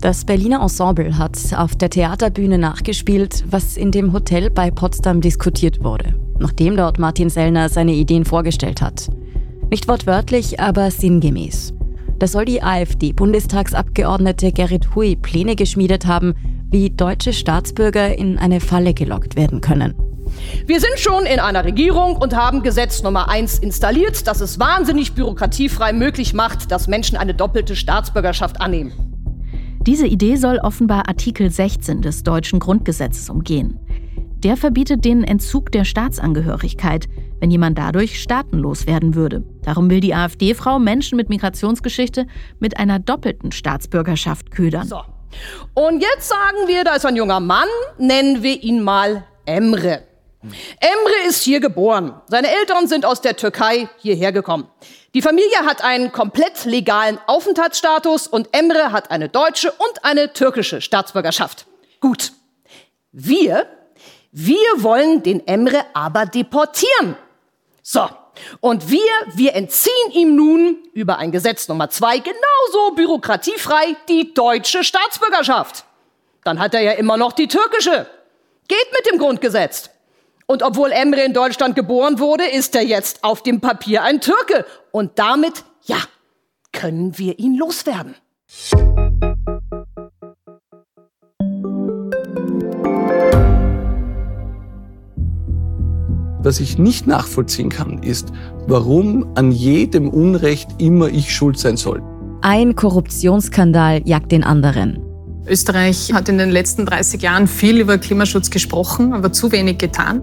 Das Berliner Ensemble hat auf der Theaterbühne nachgespielt, was in dem Hotel bei Potsdam diskutiert wurde, nachdem dort Martin Sellner seine Ideen vorgestellt hat. Nicht wortwörtlich, aber sinngemäß. Da soll die AfD-Bundestagsabgeordnete Gerrit Hui Pläne geschmiedet haben, wie deutsche Staatsbürger in eine Falle gelockt werden können. Wir sind schon in einer Regierung und haben Gesetz Nummer 1 installiert, das es wahnsinnig bürokratiefrei möglich macht, dass Menschen eine doppelte Staatsbürgerschaft annehmen. Diese Idee soll offenbar Artikel 16 des deutschen Grundgesetzes umgehen. Der verbietet den Entzug der Staatsangehörigkeit, wenn jemand dadurch staatenlos werden würde. Darum will die AfD-Frau Menschen mit Migrationsgeschichte mit einer doppelten Staatsbürgerschaft ködern. So. Und jetzt sagen wir, da ist ein junger Mann, nennen wir ihn mal Emre. Emre ist hier geboren. Seine Eltern sind aus der Türkei hierher gekommen. Die Familie hat einen komplett legalen Aufenthaltsstatus und Emre hat eine deutsche und eine türkische Staatsbürgerschaft. Gut. Wir, wir wollen den Emre aber deportieren. So. Und wir, wir entziehen ihm nun über ein Gesetz Nummer zwei genauso bürokratiefrei die deutsche Staatsbürgerschaft. Dann hat er ja immer noch die türkische. Geht mit dem Grundgesetz. Und obwohl Emre in Deutschland geboren wurde, ist er jetzt auf dem Papier ein Türke. Und damit, ja, können wir ihn loswerden. Was ich nicht nachvollziehen kann, ist, warum an jedem Unrecht immer ich schuld sein soll. Ein Korruptionsskandal jagt den anderen. Österreich hat in den letzten 30 Jahren viel über Klimaschutz gesprochen, aber zu wenig getan.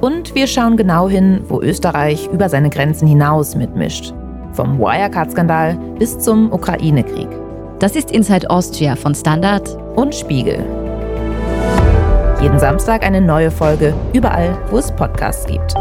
Und wir schauen genau hin, wo Österreich über seine Grenzen hinaus mitmischt. Vom Wirecard-Skandal bis zum Ukraine-Krieg. Das ist Inside Austria von Standard und Spiegel. Jeden Samstag eine neue Folge, überall, wo es Podcasts gibt.